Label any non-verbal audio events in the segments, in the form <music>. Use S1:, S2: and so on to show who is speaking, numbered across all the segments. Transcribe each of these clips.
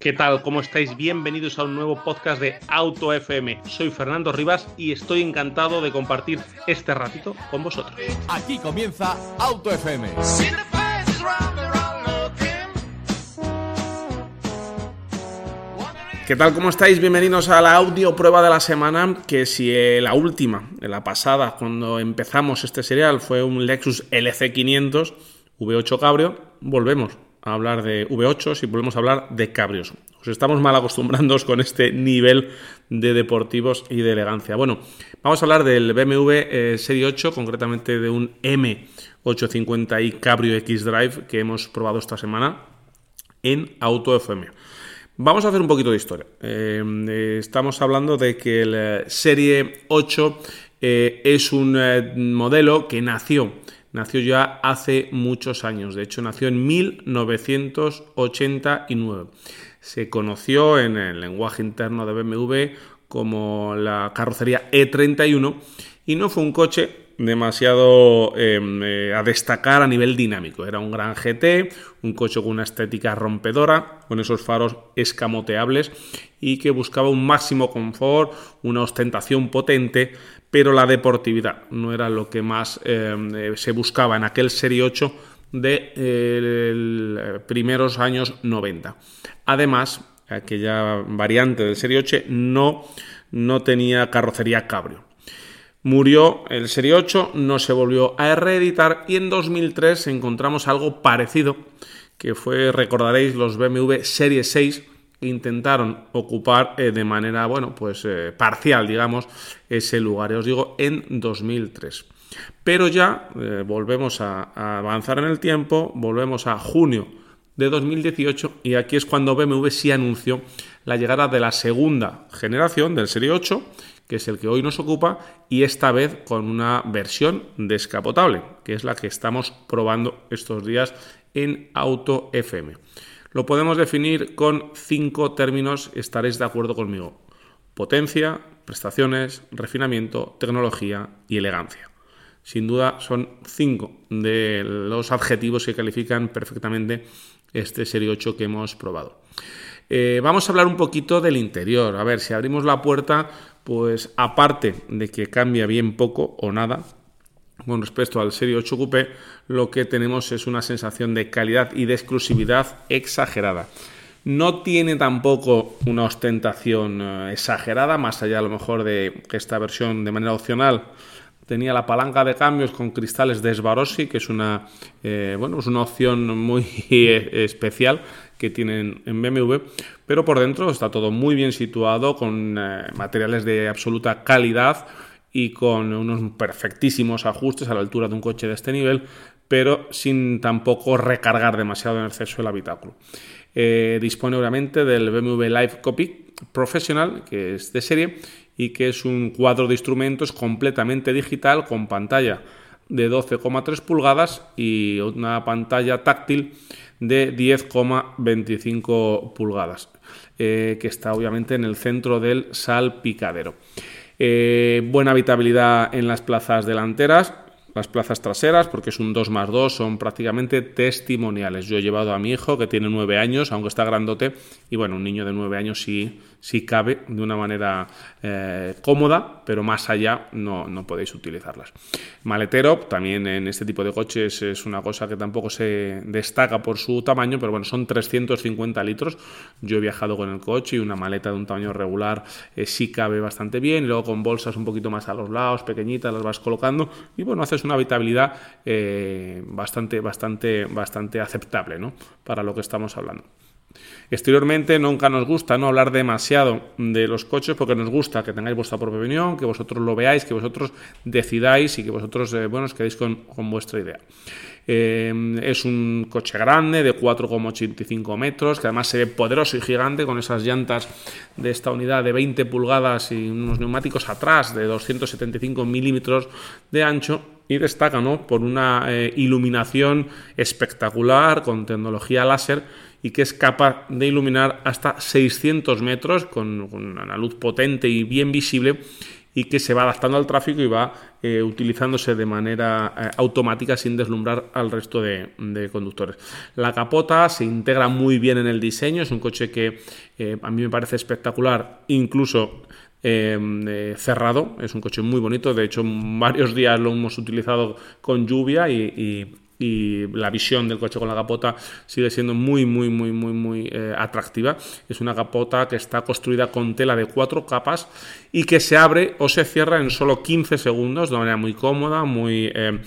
S1: ¿Qué tal? ¿Cómo estáis? Bienvenidos a un nuevo podcast de Auto FM. Soy Fernando Rivas y estoy encantado de compartir este ratito con vosotros.
S2: Aquí comienza Auto FM.
S1: ¿Qué tal? ¿Cómo estáis? Bienvenidos a la audio prueba de la semana, que si eh, la última, la pasada, cuando empezamos este serial, fue un Lexus LC500 V8 Cabrio, volvemos a hablar de V8 y volvemos a hablar de cabrios. Os estamos mal acostumbrando con este nivel de deportivos y de elegancia. Bueno, vamos a hablar del BMW eh, Serie 8, concretamente de un M850i Cabrio X Drive que hemos probado esta semana en Auto FM. Vamos a hacer un poquito de historia. Eh, eh, estamos hablando de que el Serie 8 es un modelo que nació nació ya hace muchos años, de hecho nació en 1989. Se conoció en el lenguaje interno de BMW como la carrocería E31 y no fue un coche demasiado em, eh, a destacar a nivel dinámico. Era un gran GT, un coche con una estética rompedora, con esos faros escamoteables y que buscaba un máximo confort, una ostentación potente, pero la deportividad no era lo que más em, eh, se buscaba en aquel Serie 8 de eh, primeros años 90. Además, aquella variante del Serie 8 no, no tenía carrocería cabrio. Murió el Serie 8, no se volvió a reeditar y en 2003 encontramos algo parecido, que fue, recordaréis, los BMW Serie 6 que intentaron ocupar eh, de manera, bueno, pues eh, parcial, digamos, ese lugar. os digo, en 2003. Pero ya eh, volvemos a, a avanzar en el tiempo, volvemos a junio de 2018 y aquí es cuando BMW sí anunció la llegada de la segunda generación del Serie 8 que es el que hoy nos ocupa, y esta vez con una versión descapotable, que es la que estamos probando estos días en Auto FM. Lo podemos definir con cinco términos, estaréis de acuerdo conmigo. Potencia, prestaciones, refinamiento, tecnología y elegancia. Sin duda son cinco de los adjetivos que califican perfectamente este Serie 8 que hemos probado. Eh, vamos a hablar un poquito del interior. A ver, si abrimos la puerta, pues aparte de que cambia bien poco o nada con respecto al Serie 8 Coupé, lo que tenemos es una sensación de calidad y de exclusividad exagerada. No tiene tampoco una ostentación eh, exagerada, más allá a lo mejor de que esta versión de manera opcional tenía la palanca de cambios con cristales de Swarovski, que es una, eh, bueno, es una opción muy <laughs> especial que tienen en BMW, pero por dentro está todo muy bien situado con eh, materiales de absoluta calidad y con unos perfectísimos ajustes a la altura de un coche de este nivel, pero sin tampoco recargar demasiado en exceso el habitáculo. Eh, dispone obviamente del BMW Live Cockpit Professional, que es de serie y que es un cuadro de instrumentos completamente digital con pantalla de 12,3 pulgadas y una pantalla táctil de 10,25 pulgadas, eh, que está obviamente en el centro del salpicadero. Eh, buena habitabilidad en las plazas delanteras, las plazas traseras, porque es un 2 más 2, son prácticamente testimoniales. Yo he llevado a mi hijo, que tiene 9 años, aunque está grandote, y bueno, un niño de 9 años sí, sí cabe de una manera eh, cómoda, pero más allá no, no, podéis utilizarlas. Maletero, también en este tipo de coches es una cosa que tampoco se destaca por su tamaño, pero bueno, son 350 litros. Yo he viajado con el coche y una maleta de un tamaño regular eh, sí cabe bastante bien, luego con bolsas un poquito más a los lados, pequeñitas, las vas colocando, y bueno, haces una habitabilidad eh, bastante, bastante, bastante aceptable ¿no? para lo que estamos hablando. Exteriormente nunca nos gusta no hablar demasiado de los coches porque nos gusta que tengáis vuestra propia opinión, que vosotros lo veáis, que vosotros decidáis y que vosotros eh, quedéis con, con vuestra idea. Eh, es un coche grande de 4,85 metros, que además se ve poderoso y gigante con esas llantas de esta unidad de 20 pulgadas y unos neumáticos atrás de 275 milímetros de ancho y destaca ¿no? por una eh, iluminación espectacular con tecnología láser y que es capaz de iluminar hasta 600 metros con, una luz potente y bien visible y que se va adaptando al tráfico y va eh, utilizándose de manera eh, automática sin deslumbrar al resto de, conductores. La capota se integra muy bien en el diseño, es un coche que a mí me parece espectacular, incluso cerrado. Es un coche muy bonito. De hecho, varios días lo hemos utilizado con lluvia y la visión del coche con la capota sigue siendo muy, muy, muy, muy, muy eh, atractiva. Es una capota que está construida con tela de cuatro capas y que se abre o se cierra en solo 15 segundos de manera muy cómoda, muy... Eh,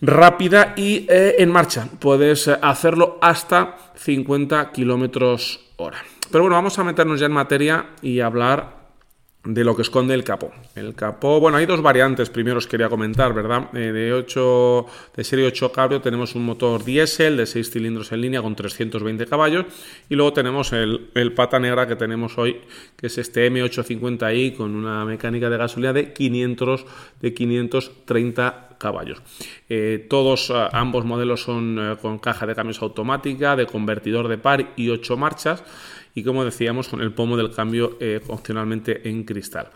S1: rápida y eh, en marcha. Puedes hacerlo hasta 50 kilómetros hora. Pero bueno, vamos a meternos ya en materia y hablar de lo que esconde el capó. El capó, bueno, hay dos variantes, primero os quería comentar, ¿verdad? Eh, de 8, de serie 8 cabrio tenemos un motor diésel de 6 cilindros en línea con 320 caballos y luego tenemos el, pata negra que tenemos hoy, que es este M850i con una mecánica de gasolina de 500, de 530 caballos. Eh, todos, eh, ambos modelos son con caja de cambios automática, de convertidor de par y 8 marchas y como decíamos con el pomo del cambio eh, opcionalmente en cristal.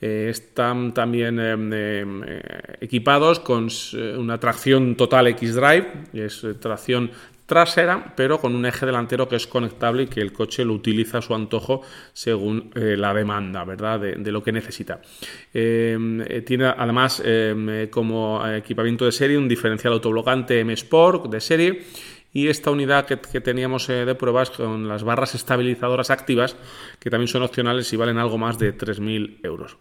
S1: Eh, están también eh, equipados con una tracción total X-Drive, es tracción trasera, pero con un eje delantero que es conectable y que el coche lo utiliza a su antojo según la demanda, ¿verdad? De, de, lo que necesita. tiene además como equipamiento de serie un diferencial autoblocante M Sport de serie y esta unidad que, teníamos eh, de pruebas con las barras estabilizadoras activas, que también son opcionales y valen algo más de 3.000 euros.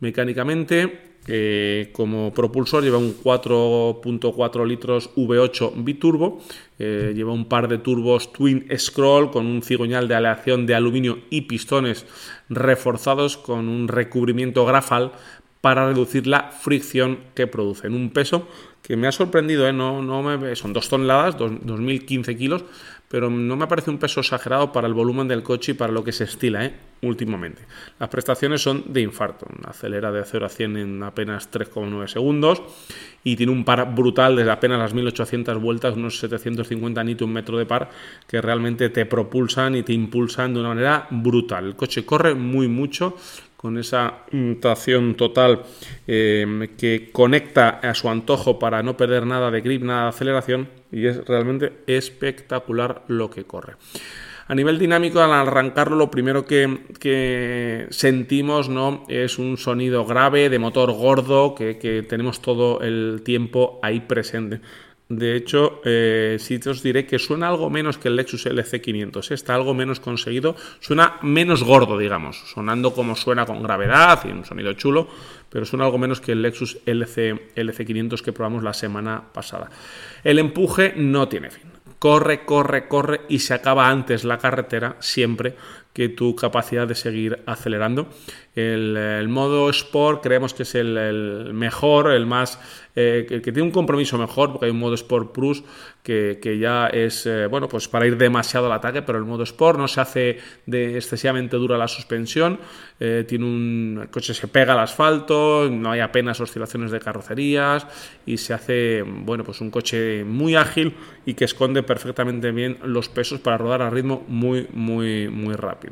S1: Mecánicamente, eh, como propulsor lleva un 4.4 litros V8 biturbo, eh, lleva un par de turbos Twin Scroll con un cigüeñal de aleación de aluminio y pistones reforzados con un recubrimiento grafal para reducir la fricción que producen. Un peso que me ha sorprendido, ¿eh? no, no me, son dos toneladas, dos, 2.015 kilos, pero no me parece un peso exagerado para el volumen del coche y para lo que se estila ¿eh? Últimamente. Las prestaciones son de infarto, acelera de 0 a 100 en apenas 3,9 segundos y tiene un par brutal desde apenas las 1800 vueltas, unos 750 Nm de par que realmente te propulsan y te impulsan de una manera brutal. El coche corre muy mucho, con esa tracción total eh, que conecta a su antojo para no perder nada de grip, nada de aceleración y es realmente espectacular lo que corre. A nivel dinámico, al arrancarlo, lo primero que, sentimos ¿no? es un sonido grave de motor gordo que, tenemos todo el tiempo ahí presente. De hecho, eh, si te os diré que suena algo menos que el Lexus LC500, ¿eh? está algo menos conseguido, suena menos gordo, digamos, sonando como suena con gravedad y un sonido chulo, pero suena algo menos que el Lexus LC, LC500 que probamos la semana pasada. El empuje no tiene fin. Corre, corre, corre y se acaba antes la carretera siempre que tu capacidad de seguir acelerando. El, modo Sport creemos que es el, mejor, el más eh, que, tiene un compromiso mejor, porque hay un modo Sport Plus que, ya es eh, bueno pues para ir demasiado al ataque, pero el modo Sport no se hace de excesivamente dura la suspensión, eh, tiene un el coche se pega al asfalto, no hay apenas oscilaciones de carrocerías y se hace bueno pues un coche muy ágil y que esconde perfectamente bien los pesos para rodar a ritmo muy muy muy rápido.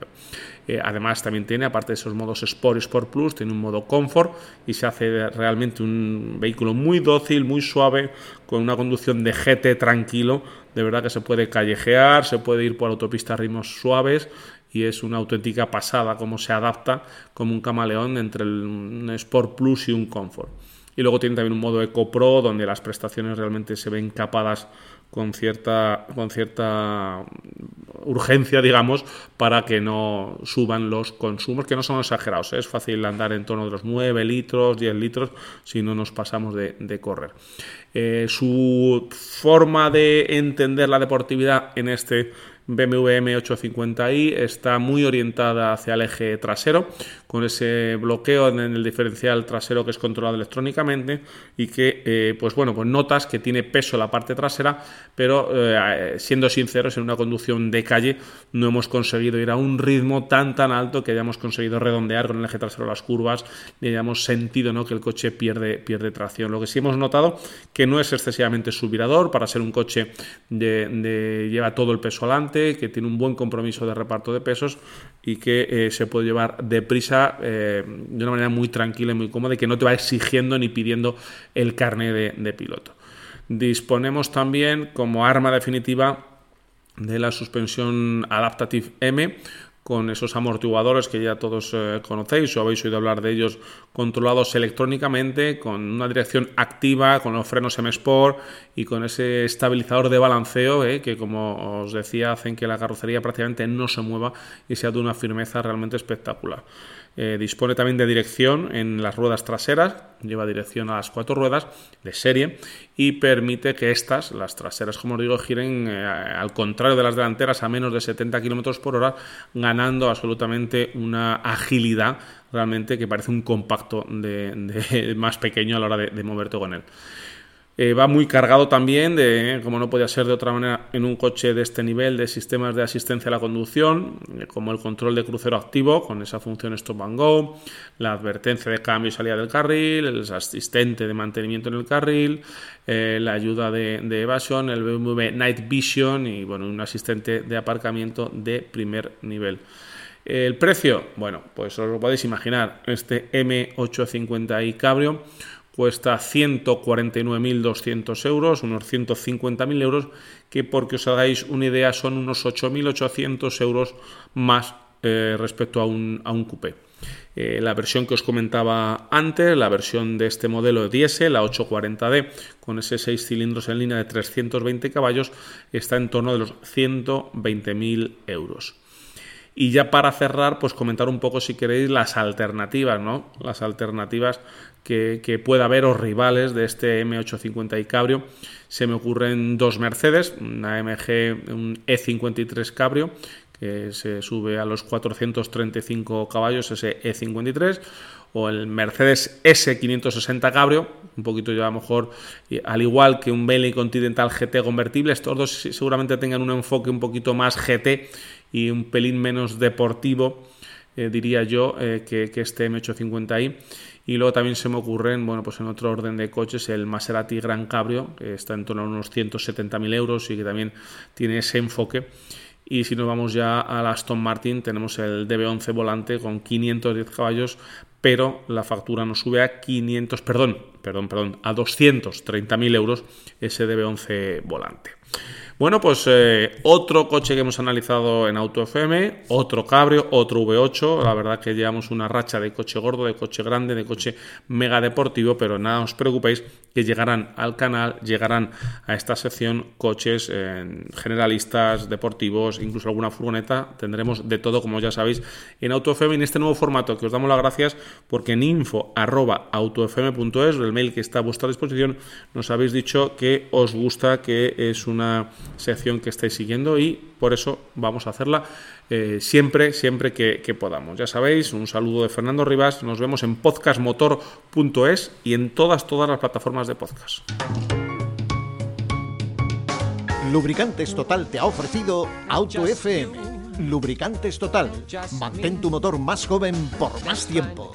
S1: Eh, además también tiene, aparte de esos modos Sport y Sport Plus, tiene un modo Comfort y se hace realmente un vehículo muy dócil, muy suave, con una conducción de GT tranquilo. De verdad que se puede callejear, se puede ir por autopista a ritmos suaves y es una auténtica pasada cómo se adapta como un camaleón entre un Sport Plus y un Comfort. Y luego tiene también un modo Eco Pro donde las prestaciones realmente se ven capadas con cierta, con cierta urgencia, digamos, para que no suban los consumos, que no son exagerados. ¿eh? Es fácil andar en torno de los 9 litros, 10 litros, si no nos pasamos de, correr. Eh, su forma de entender la deportividad en este BMW M850i está muy orientada hacia el eje trasero, con ese bloqueo en el diferencial trasero que es controlado electrónicamente y que, eh, pues bueno, pues notas que tiene peso la parte trasera, pero eh, siendo sinceros, en una conducción de calle no hemos conseguido ir a un ritmo tan tan alto que hayamos conseguido redondear con el eje trasero las curvas y hayamos sentido ¿no? que el coche pierde, pierde tracción. Lo que sí hemos notado que no es excesivamente subirador para ser un coche de, lleva todo el peso adelante que tiene un buen compromiso de reparto de pesos y que eh, se puede llevar deprisa eh, de una manera muy tranquila y muy cómoda y que no te va exigiendo ni pidiendo el carnet de, de piloto. Disponemos también como arma definitiva de la suspensión Adaptative M con esos amortiguadores que ya todos eh, conocéis o habéis oído hablar de ellos, controlados electrónicamente, con una dirección activa, con los frenos M-Sport y con ese estabilizador de balanceo eh, que, como os decía, hacen que la carrocería prácticamente no se mueva y sea de una firmeza realmente espectacular. Eh, dispone también de dirección en las ruedas traseras, lleva dirección a las cuatro ruedas de serie y permite que estas, las traseras, como os digo, giren eh, al contrario de las delanteras a menos de 70 km por hora, ganando absolutamente una agilidad realmente que parece un compacto de, <laughs> más pequeño a la hora de moverte con él. Eh, va muy cargado también, de, como no podía ser de otra manera, en un coche de este nivel de sistemas de asistencia a la conducción, eh, como el control de crucero activo con esa función Stop and Go, la advertencia de cambio y salida del carril, el asistente de mantenimiento en el carril, eh, la ayuda de, evasión, el BMW Night Vision y bueno, un asistente de aparcamiento de primer nivel. El precio, bueno, pues os lo podéis imaginar, este M850i Cabrio cuesta 149.200 euros, unos 150.000 euros, que porque os hagáis una idea son unos 8.800 euros más eh, respecto a un, a un coupé. Eh, la versión que os comentaba antes, la versión de este modelo de diésel, la 840D, con ese 6 cilindros en línea de 320 caballos, está en torno de los 120.000 euros. Y ya para cerrar, pues comentar un poco, si queréis, las alternativas, ¿no? Las alternativas que, pueda haber o rivales de este M850i Cabrio. Se me ocurren dos Mercedes, una MG, un E53 Cabrio, que se sube a los 435 caballos, ese E53, o el Mercedes S560 Cabrio, un poquito ya a lo mejor, al igual que un Bentley Continental GT convertible, estos dos seguramente tengan un enfoque un poquito más GT y un pelín menos deportivo, eh, diría yo, eh, que, que, este M850i. Y luego también se me ocurren, bueno, pues en otro orden de coches, el Maserati Gran Cabrio, que está en torno a unos 170.000 euros y que también tiene ese enfoque. Y si nos vamos ya al Aston Martin, tenemos el DB11 volante con 510 caballos, pero la factura nos sube a 500, perdón, perdón, perdón, a 230.000 euros ese DB11 volante. Bueno, pues eh, otro coche que hemos analizado en Auto FM, otro Cabrio, otro V8. La verdad que llevamos una racha de coche gordo, de coche grande, de coche mega deportivo, pero nada os preocupéis que llegarán al canal, llegarán a esta sección coches eh, generalistas, deportivos, incluso alguna furgoneta. Tendremos de todo, como ya sabéis, en AutoFM en este nuevo formato que os damos las gracias porque en info.autofm.es, el mail que está a vuestra disposición, nos habéis dicho que os gusta, que es una sección que estáis siguiendo y por eso vamos a hacerla eh, siempre, siempre que, que, podamos. Ya sabéis, un saludo de Fernando Rivas, nos vemos en podcastmotor.es y en todas, todas las plataformas de podcast.
S3: Lubricantes Total te ha ofrecido Auto FM. Lubricantes Total. Mantén tu motor más joven por más tiempo.